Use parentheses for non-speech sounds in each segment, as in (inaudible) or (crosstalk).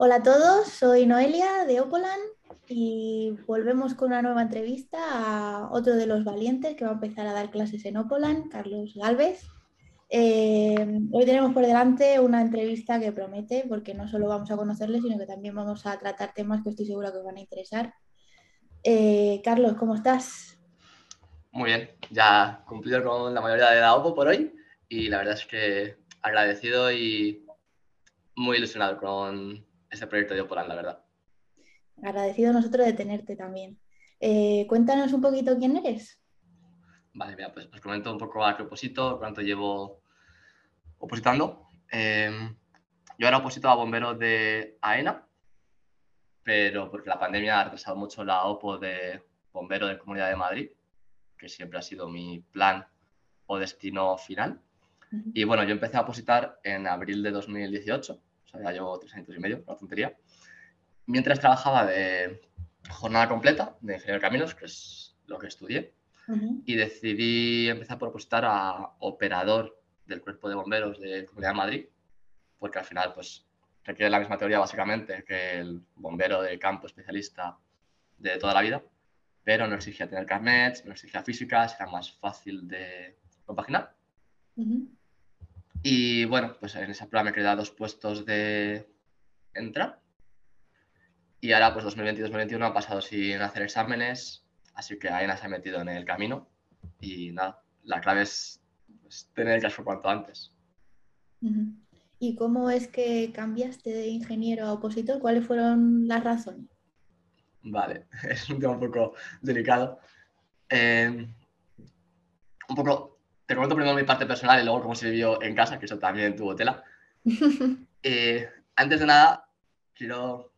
Hola a todos, soy Noelia de Opolan y volvemos con una nueva entrevista a otro de los valientes que va a empezar a dar clases en Opolan, Carlos Galvez. Eh, hoy tenemos por delante una entrevista que promete porque no solo vamos a conocerle, sino que también vamos a tratar temas que estoy segura que os van a interesar. Eh, Carlos, ¿cómo estás? Muy bien, ya cumplido con la mayoría de la OPO por hoy y la verdad es que agradecido y muy ilusionado con este proyecto de Opolan, la verdad. Agradecido nosotros de tenerte también. Eh, cuéntanos un poquito quién eres. Vale, mira, pues os comento un poco a qué oposito, cuánto llevo opositando. Em, yo era oposito a bomberos de AENA, pero porque la pandemia ha retrasado mucho la OPO de bombero de Comunidad de Madrid, que siempre ha sido mi plan o destino final. Y bueno, yo empecé a opositar en abril de 2018, o sea, ya llevo tres años y medio, una tontería, mientras trabajaba de jornada completa de ingeniero de caminos, que es lo que estudié, y decidí empezar por opositar a operador del cuerpo de bomberos de Comunidad de Madrid, porque al final pues requiere la misma teoría básicamente que el bombero de campo especialista de toda la vida, pero no exigía tener carnets, no exigía físicas, era más fácil de compaginar. Y bueno, pues en esa prueba me quedé dos puestos de entrar. Y ahora, pues 2020 y 2021 ha pasado sin hacer exámenes, así que AENA se ha metido en el camino. Y nada, la clave es pues, tener el caso cuanto antes. ¿Y cómo es que cambiaste de ingeniero a opositor? ¿Cuáles fueron las razones? Vale, (laughs) es un tema un poco delicado. Eh, un poco te comento primero mi parte personal y luego cómo se vivió en casa, que eso también tuvo tela. (laughs) Eh, antes de nada, quiero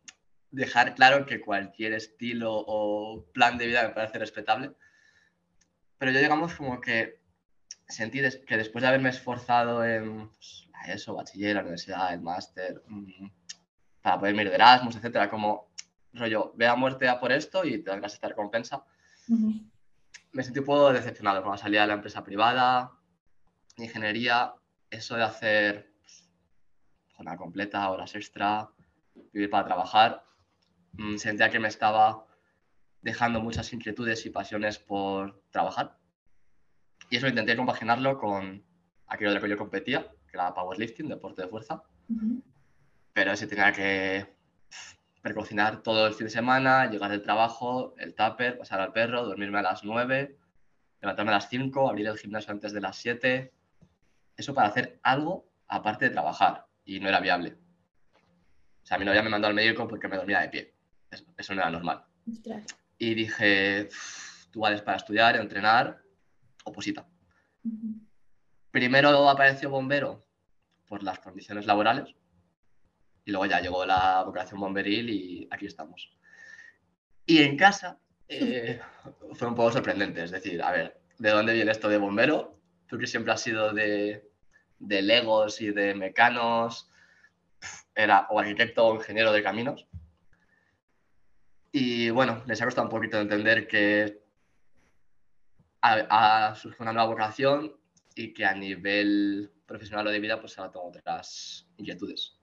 dejar claro que cualquier estilo o plan de vida me parece respetable, pero yo digamos como que sentí que después de haberme esforzado en pues, eso, bachiller, la universidad, el máster, mm, para poder ir de Erasmus, etcétera, como rollo, ve a muerte a por esto y tendrás esta recompensa me sentí un poco decepcionado cuando salía de la empresa privada, ingeniería, eso de hacer pues, jornada completa, horas extra, vivir para trabajar, mm, sentía que me estaba dejando muchas inquietudes y pasiones por trabajar. Y eso intenté compaginarlo con aquello de lo que yo competía, que era powerlifting, deporte de fuerza. Pero ese tenía que precocinar todo el fin de semana, llegar del trabajo, el tupper, pasar al perro, dormirme a las 9, levantarme a las 5, abrir el gimnasio antes de las 7. Eso para hacer algo aparte de trabajar y no era viable. O sea, mi novia me mandó al médico porque me dormía de pie. Eso, no era normal. Y dije, tú vales para estudiar, entrenar, oposita. Primero apareció bombero por las condiciones laborales y luego ya llegó la vocación bomberil y aquí estamos. Y en casa eh, (laughs) fue un poco sorprendente, es decir, a ver, ¿de dónde viene esto de bombero? Tú que siempre has sido de, de legos y de mecanos, era o arquitecto o ingeniero de caminos. Y bueno, les ha costado un poquito de entender que ha, surgido una nueva vocación y que a nivel profesional o de vida pues ahora tengo otras inquietudes.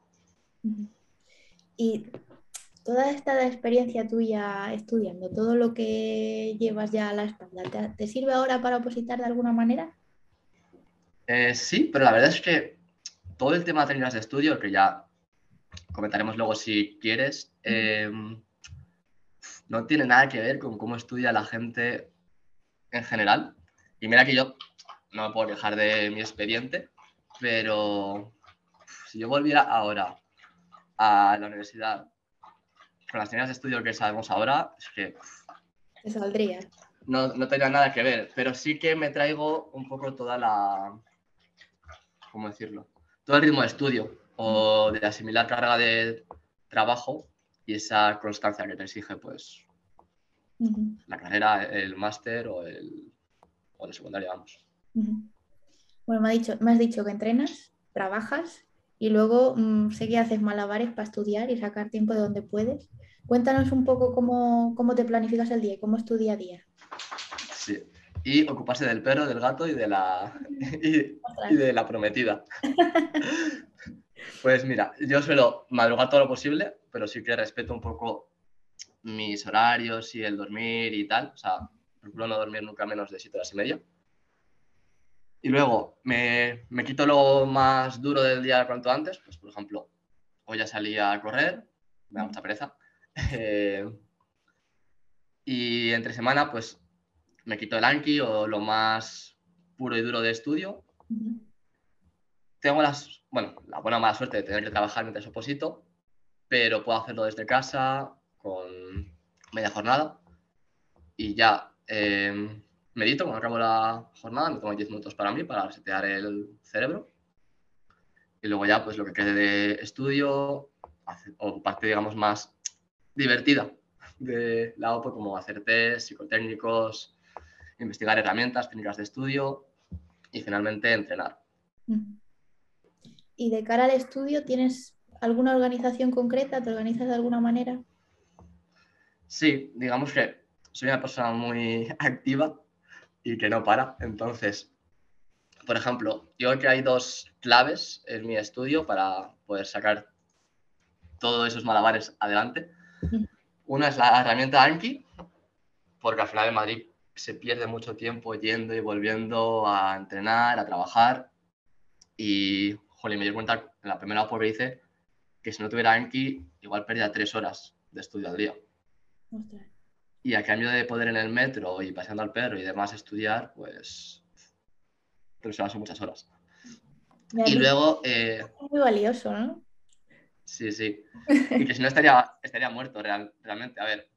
Y toda esta experiencia tuya estudiando, todo lo que llevas ya a la espalda, ¿te, sirve ahora para opositar de alguna manera? Eh, sí, pero la verdad es que todo el tema de técnicas de estudio, que ya comentaremos luego si quieres, em, no tiene nada que ver con cómo estudia la gente en general. Y mira que yo no me puedo quejar de mi expediente, pero si yo volviera ahora a la universidad con las técnicas de estudio que sabemos ahora, es que... Te saldría. No, no tendría nada que ver, pero sí que me traigo un poco toda la... ¿Cómo decirlo? Todo el ritmo de estudio o de asimilar carga de trabajo y esa constancia que te exige, pues, la carrera, el máster o el o de secundaria, vamos. Bueno, me, ha dicho, me has dicho que entrenas, trabajas y luego mm, sé que haces malabares para estudiar y sacar tiempo de donde puedes. Cuéntanos un poco cómo, cómo te planificas el día y cómo es tu día a día. Sí, y ocuparse del perro, del gato y de la, (laughs) y, de la prometida. (laughs) Pues mira, yo suelo madrugar todo lo posible, pero sí que respeto un poco mis horarios y el dormir y tal. O sea, procuro no dormir nunca menos de 7 horas y media. Y luego me, me, quito lo más duro del día cuanto antes. Pues, por ejemplo, hoy ya salí a correr, me da mucha pereza. (laughs) Eh, y entre semana, pues me quito el Anki o lo más puro y duro de estudio. Tengo las, bueno, la buena o mala suerte de tener que trabajar mientras oposito, pero puedo hacerlo desde casa con media jornada y ya eh, medito cuando acabo la jornada, me tomo 10 minutos para mí, para resetear el cerebro. Y luego ya, pues lo que quede de estudio, o parte, digamos, más divertida de la OPO, como hacer test psicotécnicos, investigar herramientas, técnicas de estudio y finalmente entrenar. ¿Y de cara al estudio tienes alguna organización concreta? ¿Te organizas de alguna manera? Sí, digamos que soy una persona muy (laughs) activa y que no para. Entonces, por ejemplo, yo creo que hay dos claves en mi estudio para poder sacar todos esos malabares adelante. Una es la herramienta Anki, porque al final en Madrid se pierde mucho tiempo yendo y volviendo a entrenar, a trabajar. Y, joder, me di cuenta en la primera OPO que hice que si no tuviera Anki, igual perdía tres horas de estudio al día. Y a cambio de poder en el metro y paseando al perro y demás estudiar, pues horas son muchas horas. y luego... Eh, muy valioso, ¿no? Sí, sí. (laughs) Y que si no estaría, estaría muerto realmente. A ver,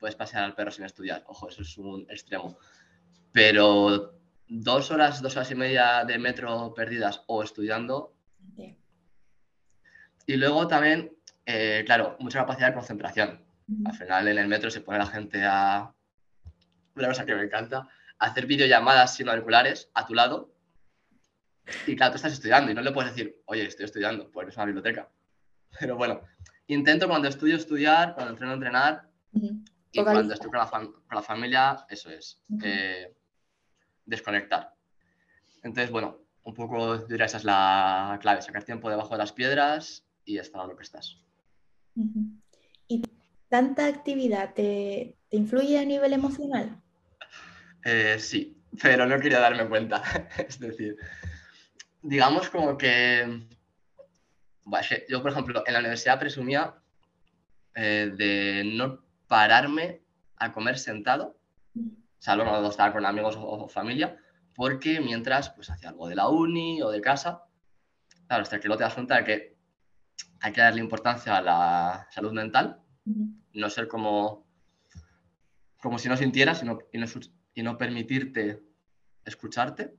puedes pasear al perro sin estudiar. Ojo, eso es un extremo. Pero dos horas, dos horas y media de metro perdidas o estudiando. Y luego también, eh, claro, mucha capacidad de concentración. Al final en el metro se pone la gente a... Una cosa que me encanta, hacer videollamadas sin auriculares a tu lado. Y claro, tú estás estudiando y no le puedes decir, oye, estoy estudiando, porque es una biblioteca. (laughs) Pero bueno, intento cuando estudio estudiar, cuando entreno entrenar. Y cuando estoy con la, familia, eso es, eh, desconectar. Entonces, bueno, un poco diría esa es la clave, sacar tiempo debajo de las piedras y estar a lo que estás. ¿Y tanta actividad te, influye a nivel emocional? Eh, sí, pero no quería darme cuenta. (laughs) es decir, digamos como que yo, por ejemplo, en la universidad presumía eh, de no pararme a comer sentado, salvo cuando estaba con amigos o, familia, porque mientras pues hacía algo de la uni o de casa, claro, hasta que no te das cuenta de que hay que darle importancia a la salud mental, no ser como, como si no sintieras y no, y no permitirte escucharte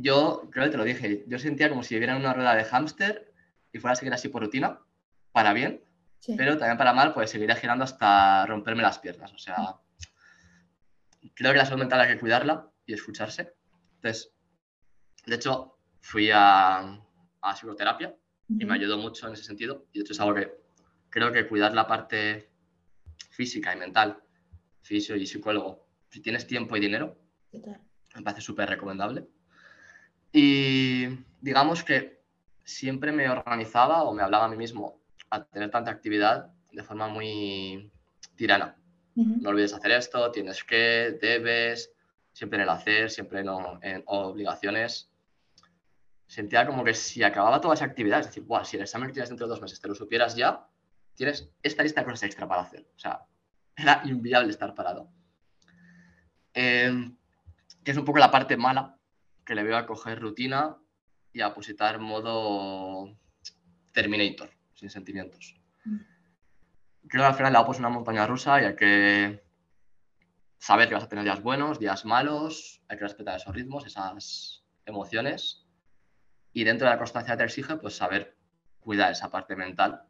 yo creo que te lo dije, yo sentía como si viviera en una rueda de hámster y fuera a seguir así por rutina, para bien, pero también para mal, pues seguiría girando hasta romperme las piernas. O sea, creo que la salud mental hay que cuidarla y escucharse. Entonces, de hecho, fui a, a psicoterapia y me ayudó mucho en ese sentido. Y de hecho es algo que creo que cuidar la parte física y mental, fisio y psicólogo, si tienes tiempo y dinero, me parece súper recomendable. Y digamos que siempre me organizaba o me hablaba a mí mismo a tener tanta actividad de forma muy tirana. No olvides hacer esto, tienes que, debes, siempre en el hacer, siempre en, en obligaciones. Sentía como que si acababa toda esa actividad, es decir, si el examen que tienes dentro de dos meses te lo supieras ya, tienes esta lista de cosas extra para hacer. O sea, (laughs) era inviable estar parado. Eh, que es un poco la parte mala que le veo a coger rutina y a positar modo Terminator, sin sentimientos. Mm. Creo que al final la OPO es una montaña rusa y hay que saber que vas a tener días buenos, días malos, hay que respetar esos ritmos, esas emociones. Y dentro de la constancia que te exige, pues saber cuidar esa parte mental.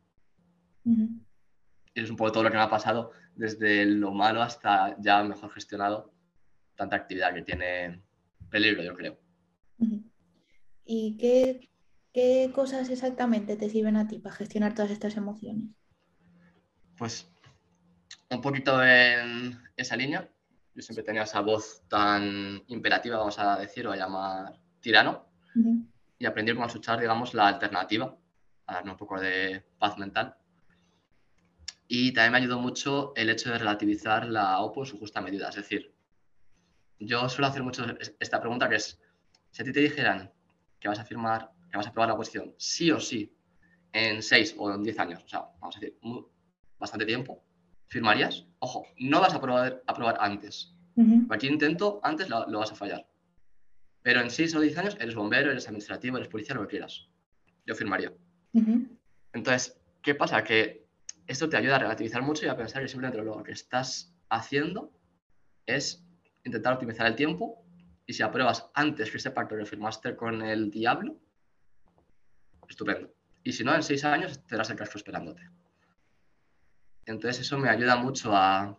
Y es un poco todo lo que me ha pasado desde lo malo hasta ya mejor gestionado tanta actividad que tiene peligro, yo creo. ¿Y qué, qué cosas exactamente te sirven a ti para gestionar todas estas emociones? Pues un poquito en esa línea. Yo siempre tenía esa voz tan imperativa, vamos a decir, o a llamar tirano. y aprendí cómo escuchar, digamos, la alternativa, a darme un poco de paz mental. Y también me ayudó mucho el hecho de relativizar la OPO en su justa medida. Es decir, yo suelo hacer mucho esta pregunta que es, si a ti te dijeran que vas a firmar, que vas a aprobar la cuestión sí o sí en seis o en diez años, o sea, vamos a decir, bastante tiempo, ¿firmarías? Ojo, no vas a aprobar, aprobar antes. Cualquier intento, antes lo, vas a fallar. Pero en seis o diez años eres bombero, eres administrativo, eres policía, lo que quieras. Yo firmaría. Entonces, ¿qué pasa? Que esto te ayuda a relativizar mucho y a pensar que simplemente lo que estás haciendo es intentar optimizar el tiempo y si apruebas antes que ese pacto que firmaste con el diablo, estupendo. Y si no, en seis años tendrás el casco esperándote. Entonces eso me ayuda mucho a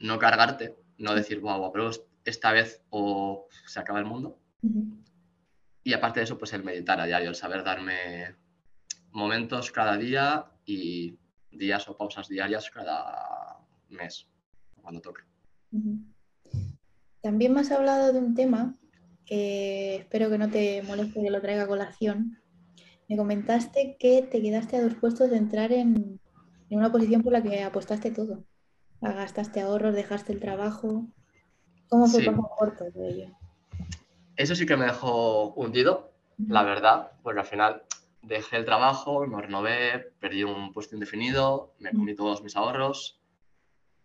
no cargarte, no decir, wow, apruebo esta vez o se acaba el mundo. Y aparte de eso, pues el meditar a diario, el saber darme momentos cada día y días o pausas diarias cada mes, cuando toque. También me has hablado de un tema que espero que no te moleste que lo traiga a colación. Me comentaste que te quedaste a dos puestos de entrar en, una posición por la que apostaste todo. Gastaste ahorros, dejaste el trabajo. ¿Cómo fue el corto de ello? Eso sí que me dejó hundido, la verdad, porque al final dejé el trabajo, me renové, perdí un puesto indefinido, me comí todos mis ahorros,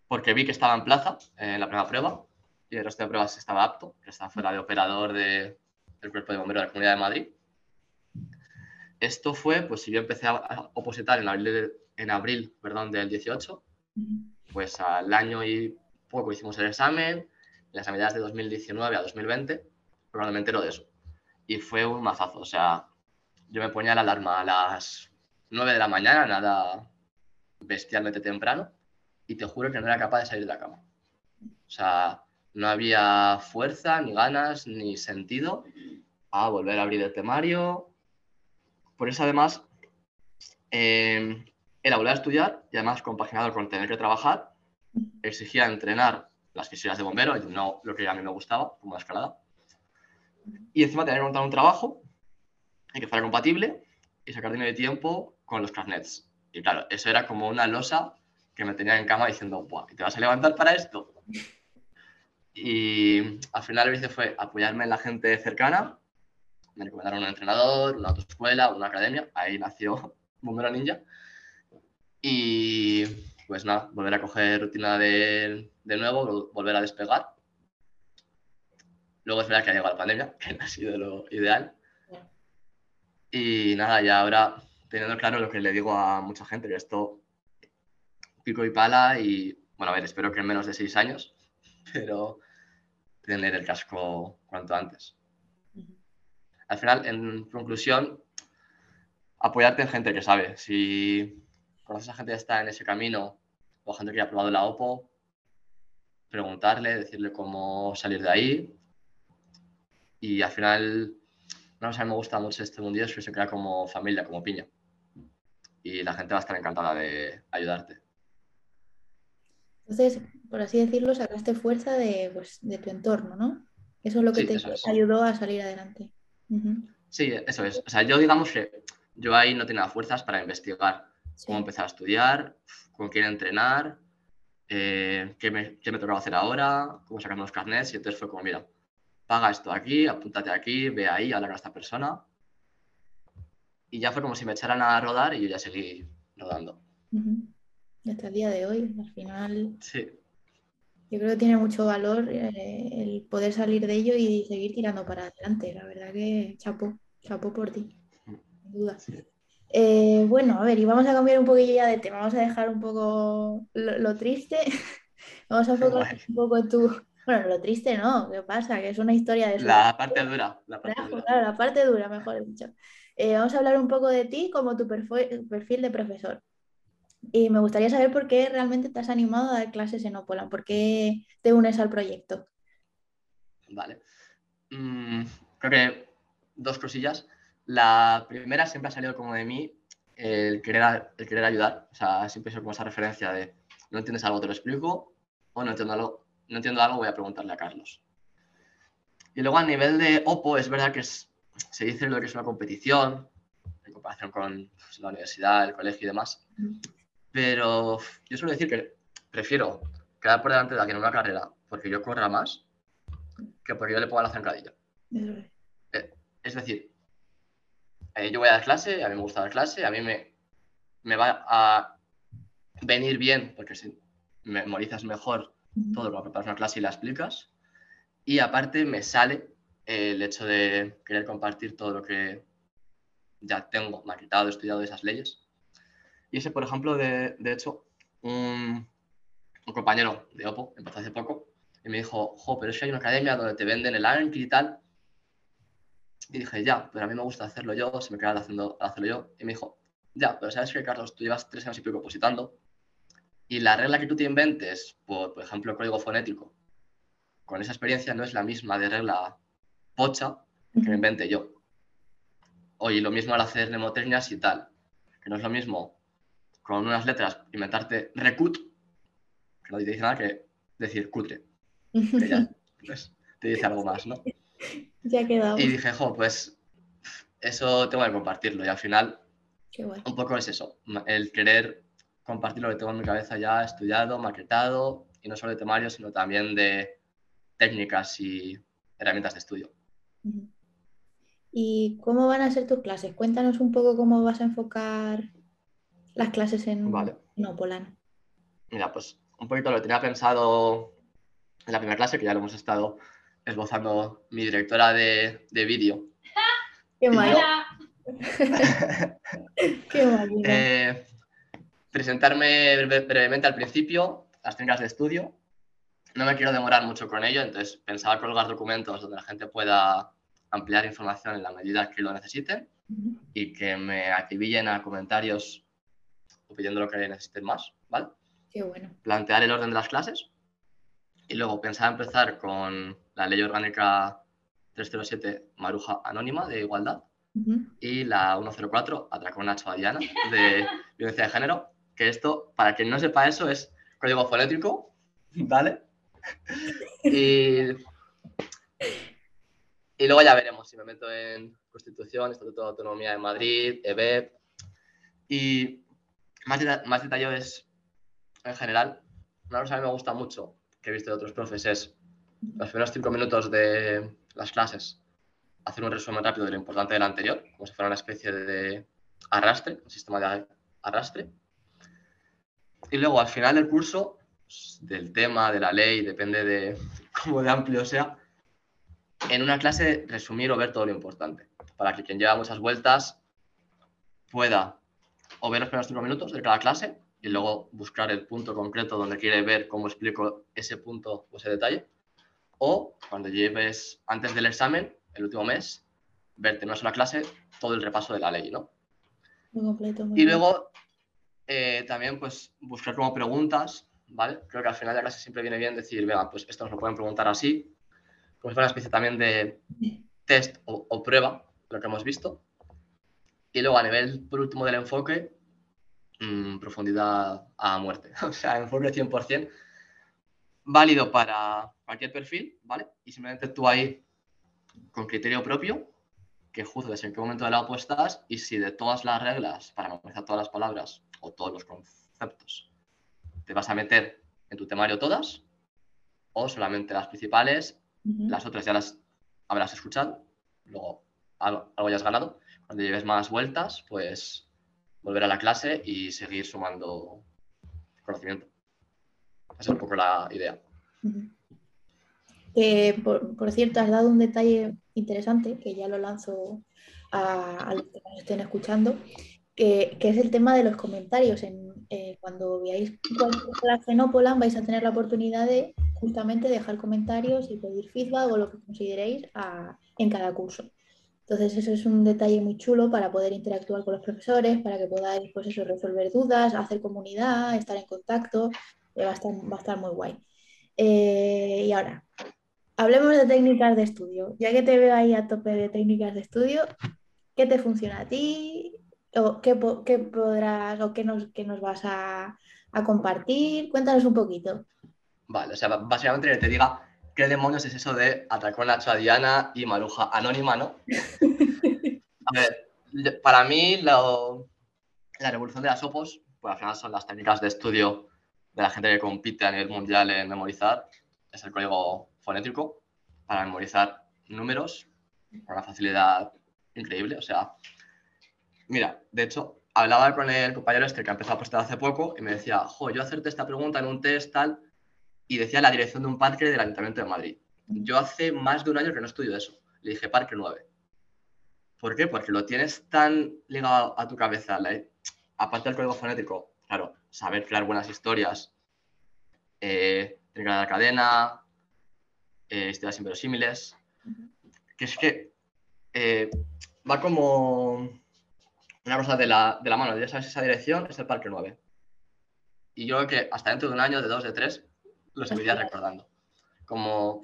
porque vi que estaba en plaza en la primera prueba y el resto de pruebas estaba apto, que estaba fuera de operador de, del Cuerpo de Bomberos de la Comunidad de Madrid. Esto fue, pues si yo empecé a opositar en abril, en abril perdón, del 18, pues al año y poco hicimos el examen, las navidades de 2019 a 2020, pero me entero de eso. Y fue un mazazo, o sea, yo me ponía la alarma a las 9 de la mañana, nada bestialmente temprano, y te juro que no era capaz de salir de la cama. O sea, no había fuerza, ni ganas, ni sentido a volver a abrir el temario. Por eso, además, eh, era volver a estudiar y además compaginado con tener que trabajar, exigía entrenar las fisuras de bombero, no lo que a mí me gustaba, como la escalada. Y encima tener que montar un trabajo que fuera compatible y sacar dinero de tiempo con los carnets. Y claro, eso era como una losa que me tenía en cama diciendo, Buah, ¿te vas a levantar para esto? Y al final lo que hice fue apoyarme en la gente cercana. Me recomendaron un entrenador, una autoescuela, una academia. Ahí nació (laughs) Bombero Ninja. Y pues nada, volver a coger rutina de, de nuevo, volver a despegar. Luego es verdad que ha llegado la pandemia, (laughs) que no ha sido lo ideal. Y nada, ya ahora teniendo claro lo que le digo a mucha gente, que esto pico y pala y, bueno, a ver, espero que en menos de seis años, (laughs) pero tener el casco cuanto antes. Al final, en conclusión, apoyarte en gente que sabe. Si conoces a gente que está en ese camino o gente que ha probado la OPO, preguntarle, decirle cómo salir de ahí. Y al final, no sé, me gusta mucho este mundo es que se crea como familia, como piña. Y la gente va a estar encantada de ayudarte. Entonces, por así decirlo, sacaste fuerza de, pues, de tu entorno, ¿no? Eso es lo que te ayudó a salir adelante. Sí, eso es. O sea, yo digamos que yo ahí no tenía fuerzas para investigar cómo empezar a estudiar, con quién entrenar, eh, qué, me, qué, me, tocaba hacer ahora, cómo sacar los carnets. Y entonces fue como, mira, paga esto aquí, apúntate aquí, ve ahí, habla con esta persona. Y ya fue como si me echaran a rodar y yo ya seguí rodando hasta el día de hoy. Al final, sí. yo creo que tiene mucho valor eh, el poder salir de ello y seguir tirando para adelante. La verdad que chapo, chapo por ti, sin duda. Eh, bueno, a ver, y vamos a cambiar un poquillo ya de tema. Vamos a dejar un poco lo, triste. (laughs) vamos a enfocar un poco tu. Bueno, lo triste no, ¿qué pasa? Que es una historia de. La parte dura. La parte dura. Claro, la parte dura, mejor dicho. Eh, vamos a hablar un poco de ti como tu perfil de profesor. Y me gustaría saber por qué realmente te has animado a dar clases en Opolan, por qué te unes al proyecto. Vale. Mm, creo que dos cosillas. La primera siempre ha salido como de mí el querer, el querer ayudar. O sea, siempre soy como esa referencia de no entiendes algo, te lo explico, o no entiendo algo, no entiendo algo voy a preguntarle a Carlos. Y luego a nivel de Oppo, es verdad que es se dice lo que es una competición, en comparación con pues, la universidad, el colegio y demás. Pero yo suelo decir que prefiero quedar por delante de alguien en una carrera porque yo corra más que porque yo le ponga la zancadilla. Eh, es decir, eh, yo voy a dar clase, a mí me gusta dar clase, a mí me, me va a venir bien porque si memorizas mejor todo lo que preparas una clase y la explicas. Y aparte me sale el hecho de querer compartir todo lo que ya tengo maquetado, estudiado de esas leyes. Y ese, por ejemplo, de, de hecho, un, un, compañero de OPO empezó hace poco y me dijo, jo, pero es que hay una academia donde te venden el Anki y tal. Y dije, ya, pero a mí me gusta hacerlo yo, se me queda haciendo, hacerlo yo. Y me dijo, ya, pero sabes que, Carlos, tú llevas tres años y pico opositando y la regla que tú te inventes, por, por ejemplo, el código fonético, con esa experiencia no es la misma de regla pocha que me invente yo. Oye, lo mismo al hacer mnemotecnias y tal, que no es lo mismo con unas letras inventarte recut, que no te dice nada que decir cutre. Que ya (laughs) pues, te dice algo más, ¿no? Ya ha quedado. Y dije, jo, pues eso tengo que compartirlo. Y al final, un poco es eso, el querer compartir lo que tengo en mi cabeza ya estudiado, maquetado, y no solo de temario, sino también de técnicas y herramientas de estudio. ¿Y cómo van a ser tus clases? Cuéntanos un poco cómo vas a enfocar las clases en vale. Nopolan. Mira, pues un poquito lo tenía pensado en la primera clase, que ya lo hemos estado esbozando mi directora de, de vídeo. (laughs) ¡Qué mala! (laughs) (laughs) ¡Qué mala! Eh, presentarme brevemente al principio, las técnicas de estudio. No me quiero demorar mucho con ello, entonces pensaba colgar documentos donde la gente pueda ampliar información en la medida que lo necesiten y que me acribillen a comentarios o pidiendo lo que necesiten más, ¿vale? Qué bueno. Plantear el orden de las clases y luego pensaba empezar con la Ley Orgánica 307 Maruja Anónima de Igualdad uh -huh. y la 104 Atracón Diana de (laughs) Violencia de Género que esto, para quien no sepa eso, es código fonético, ¿vale? (laughs) Y, y luego ya veremos si me meto en Constitución, Estatuto de Autonomía de Madrid, EBEP. Y más, más detalles en general. Una cosa que me gusta mucho, que he visto de otros profes, es los primeros cinco minutos de las clases, hacer un resumen rápido de lo importante del anterior, como si fuera una especie de arrastre, un sistema de arrastre. Y luego al final del curso, del tema, de la ley, depende de (laughs) cómo de amplio sea, en una clase resumir o ver todo lo importante, para que quien lleva muchas vueltas pueda o ver los primeros cinco minutos de cada clase y luego buscar el punto concreto donde quiere ver cómo explico ese punto o ese detalle, o cuando lleves antes del examen, el último mes, verte en una sola clase todo el repaso de la ley, ¿no? Muy completo. Muy y luego eh, también pues buscar como preguntas, ¿vale? Creo que al final de la clase siempre viene bien decir, venga, pues esto nos lo pueden preguntar así, como si fuera una especie también de test o, prueba, lo que hemos visto. Y luego a nivel, por último, del enfoque, mmm, profundidad a muerte, (laughs) o sea, enfoque 100%, válido para cualquier perfil, ¿vale? Y simplemente tú ahí, con criterio propio, que juzgues en qué momento de la OPO estás y si de todas las reglas para memorizar todas las palabras o todos los conceptos te vas a meter en tu temario todas o solamente las principales, uh -huh. las otras ya las habrás escuchado, luego algo, algo ya has ganado. Cuando lleves más vueltas, pues volver a la clase y seguir sumando conocimiento. Esa es un poco la idea. Uh -huh. Eh, por, por, cierto, has dado un detalle interesante que ya lo lanzo a, a los que nos estén escuchando, que, es el tema de los comentarios. En, eh, cuando veáis cualquier clase en Opolan vais a tener la oportunidad de justamente dejar comentarios y pedir feedback o lo que consideréis en cada curso. Entonces eso es un detalle muy chulo para poder interactuar con los profesores, para que podáis pues eso, resolver dudas, hacer comunidad, estar en contacto, eh, va, a estar, va a estar muy guay. Eh, y ahora, hablemos de técnicas de estudio. Ya que te veo ahí a tope de técnicas de estudio, ¿qué te funciona a ti? ¿O qué, qué podrás o qué nos, qué nos vas a, a, compartir? Cuéntanos un poquito. Vale, o sea, básicamente que te diga ¿qué demonios es eso de atracó Nacho a Diana y Maruja anónima, no? (laughs) A ver, para mí la revolución de las OPOS, pues al final son las técnicas de estudio de la gente que compite a nivel mundial en memorizar, es el código fonético para memorizar números con una facilidad increíble. O sea, mira, de hecho, hablaba con el compañero este que ha empezado a postar hace poco y me decía, jo, yo hacerte esta pregunta en un test tal, y decía la dirección de un parque del Ayuntamiento de Madrid. Yo hace más de un año que no estudio eso. Le dije parque 9. ¿Por qué? Porque lo tienes tan ligado a tu cabeza. aparte del código fonético, claro, saber crear buenas historias, eh, tener la cadena, eh, historias inverosímiles, que es que eh, va como una cosa de la, de la mano. Ya sabes, esa dirección es el parque 9. Y yo creo que hasta dentro de un año, de dos, de tres, lo seguiría recordando. Como,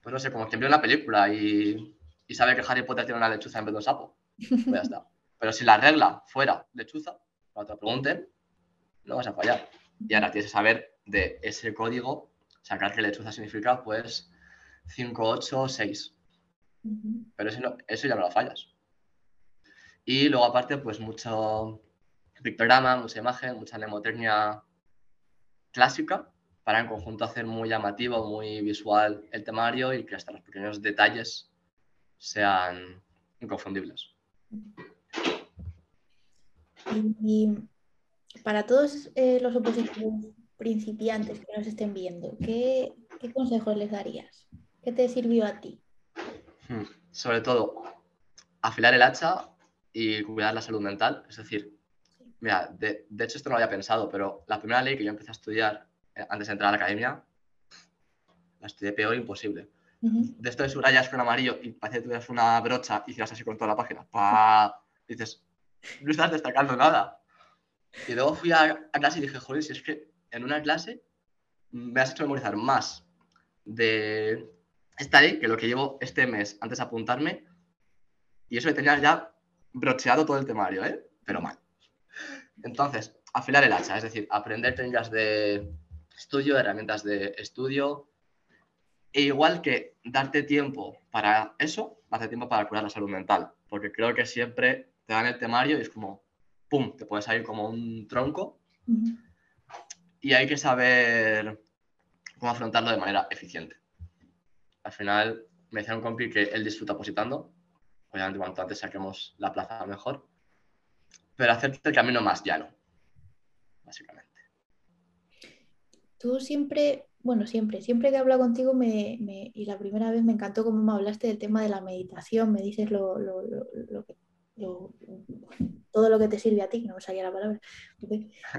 pues no sé, como quien vio una película y, y, sabe que Harry Potter tiene una lechuza en vez de un sapo. Pues ya está. (laughs) Pero si la regla fuera lechuza, cuando te pregunten, no vas a fallar. Y ahora tienes que saber de ese código, sacar que lechuza significa, pues, 5, 8, 6. Pero eso, no, eso ya no lo fallas. Y luego aparte, pues mucho pictograma, mucha imagen, mucha mnemotecnia clásica, para en conjunto hacer muy llamativo, muy visual el temario y que hasta los pequeños detalles sean inconfundibles. Y para todos eh, los opositores principiantes que nos estén viendo, ¿qué, consejos les darías? ¿Qué te sirvió a ti? Hmm, sobre todo, afilar el hacha y cuidar la salud mental. Es decir, mira, de, de hecho esto no lo había pensado, pero la primera ley que yo empecé a estudiar eh, antes de entrar a la academia, la estudié peor imposible. De esto de subrayas con amarillo y parece que tuvieras una brocha y hicieras así con toda la página. Pa... Dices, no estás destacando nada. Y luego fui a, clase y dije, joder, si es que en una clase me has hecho memorizar más de esta ley que lo que llevo este mes antes de apuntarme. Y eso que tenía ya brocheado todo el temario, ¿eh? Pero mal. Entonces, afilar el hacha, es decir, aprender técnicas de estudio, herramientas de estudio. E igual que darte tiempo para eso, darte tiempo para cuidar la salud mental. Porque creo que siempre te dan el temario y es como, ¡pum!, te puedes salir como un tronco. Y hay que saber cómo afrontarlo de manera eficiente. Al final, me decía un compi que él disfruta positando. Obviamente, cuanto antes saquemos la plaza mejor. Pero hacerte el camino más llano, básicamente. Tú siempre, bueno, siempre, siempre que hablo contigo me, y la primera vez me encantó cómo me hablaste del tema de la meditación, me dices lo, todo lo que te sirve a ti, no me salía la palabra.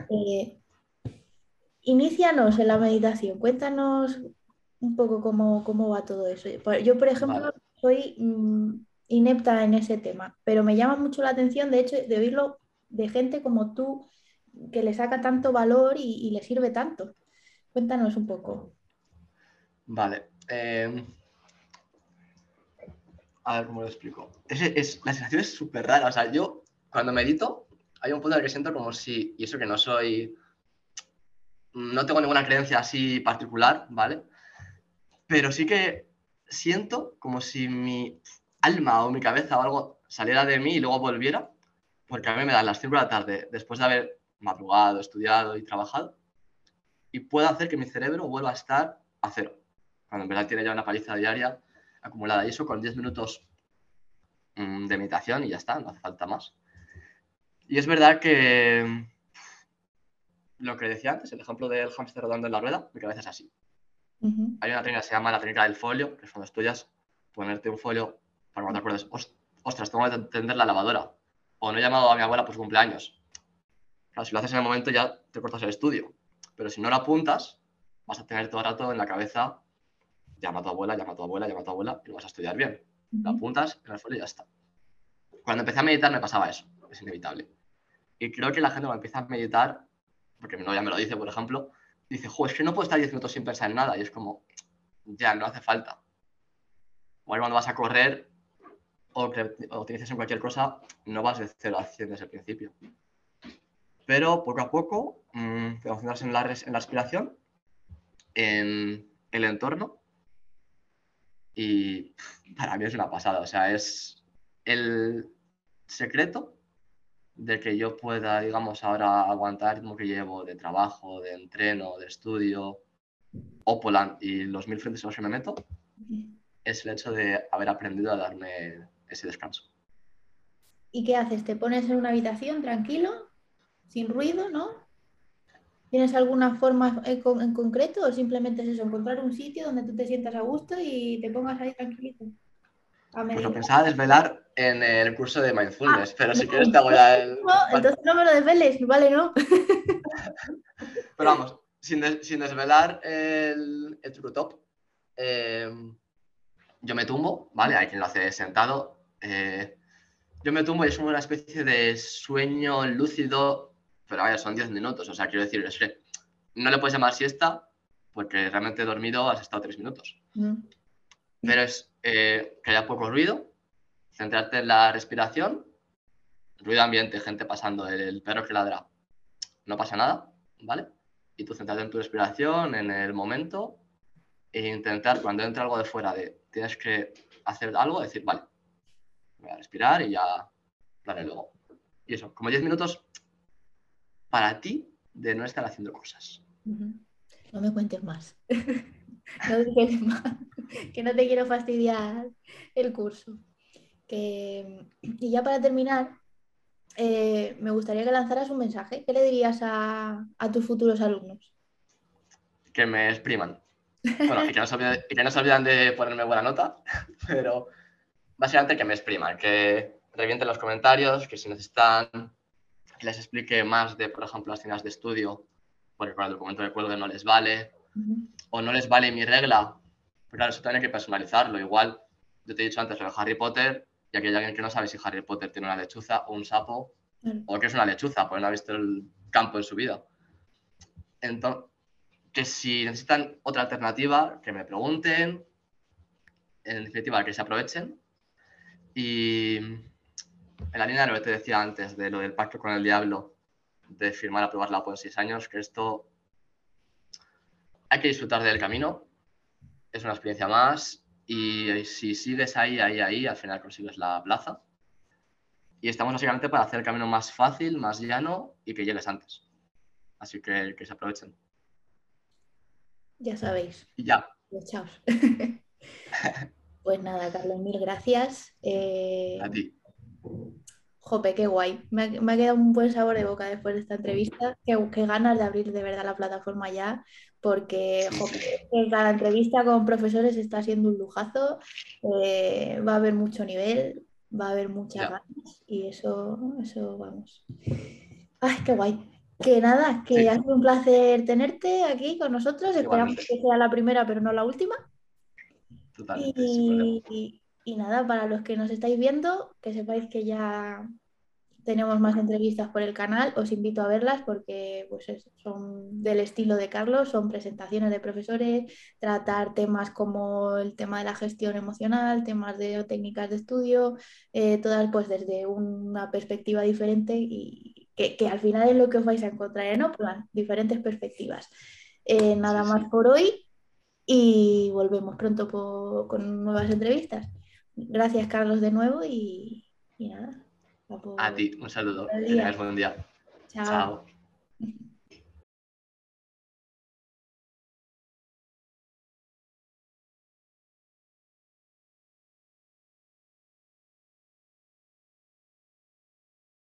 Eh, inícianos en la meditación, cuéntanos un poco cómo, va todo eso. Yo, por ejemplo, soy mm, inepta en ese tema, pero me llama mucho la atención, de hecho, de oírlo de gente como tú, que le saca tanto valor y le sirve tanto. Cuéntanos un poco. Vale. Em, a ver cómo lo explico. Es, la sensación es súper rara. O sea, yo cuando medito, hay un punto en el que siento como si, y eso que no soy, no tengo ninguna creencia así particular, ¿vale? Pero sí que siento como si mi alma o mi cabeza o algo saliera de mí y luego volviera, porque a mí me dan las 5 de la tarde, después de haber madrugado, estudiado y trabajado, y puedo hacer que mi cerebro vuelva a estar a cero, cuando en verdad tiene ya una paliza diaria acumulada. Y eso con 10 minutos mm, de meditación y ya está, no hace falta más. Y es verdad que lo que decía antes, el ejemplo del hámster rodando en la rueda, mi cabeza es así. Hay una técnica que se llama la técnica del folio, que es cuando estudias, ponerte un folio para cuando te acuerdes, ostras, tengo que tender la lavadora. O no he llamado a mi abuela por su cumpleaños. Claro, si lo haces en el momento ya te cortas el estudio. Pero si no lo apuntas, vas a tener todo el rato en la cabeza, llama a tu abuela, llama a tu abuela, llama a tu abuela, y lo vas a estudiar bien. Lo apuntas en el folio y ya está. Cuando empecé a meditar me pasaba eso, es inevitable. Y creo que la gente cuando empieza a meditar, porque mi novia me lo dice, por ejemplo, dice, jo, es que no puedo estar 10 minutos sin pensar en nada. Y es como, ya, no hace falta. Igual cuando vas a correr o, que, utilices en cualquier cosa, no vas de 0 a 100 desde el principio. Pero poco a poco, mmm, en la, en la respiración, en el entorno y para mí es una pasada, o sea, es el secreto de que yo pueda, digamos, ahora aguantar el ritmo que llevo de trabajo, de entreno, de estudio, Opolan y los mil frentes en los que me meto, es el hecho de haber aprendido a darme ese descanso. ¿Y qué haces? ¿Te pones en una habitación tranquilo, sin ruido, no? ¿Tienes alguna forma en, concreto o simplemente es eso, encontrar un sitio donde tú te sientas a gusto y te pongas ahí tranquilito? Pues lo pensaba desvelar en el curso de Mindfulness, ah, pero si quieres te hago ya el... (laughs) No, entonces no me lo desveles, vale, ¿no? (laughs) pero vamos, sin, desvelar el, el true top, eh, yo me tumbo, ¿vale? Hay quien lo hace sentado. Eh, yo me tumbo y es una especie de sueño lúcido, pero vaya, son 10 minutos. O sea, quiero decir, es que no le puedes llamar siesta porque realmente dormido has estado 3 minutos. Mm. Pero es eh, que haya poco ruido, centrarte en la respiración, ruido ambiente, gente pasando, el perro que ladra, no pasa nada, ¿vale? y tú centrarte en tu respiración, en el momento, e intentar cuando entre algo de fuera de tienes que hacer algo, decir, vale, voy a respirar y ya daré luego. Y eso, como 10 minutos para ti de no estar haciendo cosas. No me cuentes más. (laughs) no digas más. que no te quiero fastidiar el curso. Y ya para terminar, eh, me gustaría que lanzaras un mensaje. ¿Qué le dirías a, tus futuros alumnos? Que me expriman. (laughs) Bueno, y que, no se olviden, de ponerme buena nota, (laughs) pero básicamente que me expriman, que revienten los comentarios, que si necesitan que les explique más de, por ejemplo, las tiendas de estudio, porque con el documento de cuelgue no les vale, o no les vale mi regla, pero claro, eso también hay que personalizarlo. Igual, yo te he dicho antes lo de Harry Potter, y aquí hay alguien que no sabe si Harry Potter tiene una lechuza o un sapo, o que es una lechuza, porque no ha visto el campo en su vida. Entonces, que si necesitan otra alternativa, que me pregunten, en definitiva, que se aprovechen. Y en la línea de lo que te decía antes, de lo del pacto con el diablo, de firmar, aprobar la en seis años, que esto hay que disfrutar del camino, es una experiencia más y si sigues ahí, ahí, ahí, al final consigues la plaza. Y estamos básicamente para hacer el camino más fácil, más llano y que llegues antes. Así que que se aprovechen. Ya sabéis. Ya. Chao. (laughs) pues nada, Carlos, mil gracias. Eh, A ti. Jope, qué guay. Me ha, quedado un buen sabor de boca después de esta entrevista. Qué, qué ganas de abrir de verdad la plataforma ya, porque cada entrevista con profesores está siendo un lujazo, eh, va a haber mucho nivel, va a haber muchas ganas y eso, eso vamos. Ay, qué guay. Que nada, que ha sido un placer tenerte aquí con nosotros. Esperamos que sea la primera, pero no la última. Y, y nada, para los que nos estáis viendo, que sepáis que ya tenemos más entrevistas por el canal, os invito a verlas porque pues, son del estilo de Carlos, son presentaciones de profesores, tratar temas como el tema de la gestión emocional, temas de técnicas de estudio, eh, todas pues desde una perspectiva diferente y que, al final es lo que os vais a encontrar en Oplan, diferentes perspectivas. Eh, nada más por hoy y volvemos pronto con nuevas entrevistas. Gracias Carlos de nuevo y nada. A ti, un saludo. Que tengas buen día. Chao. (laughs)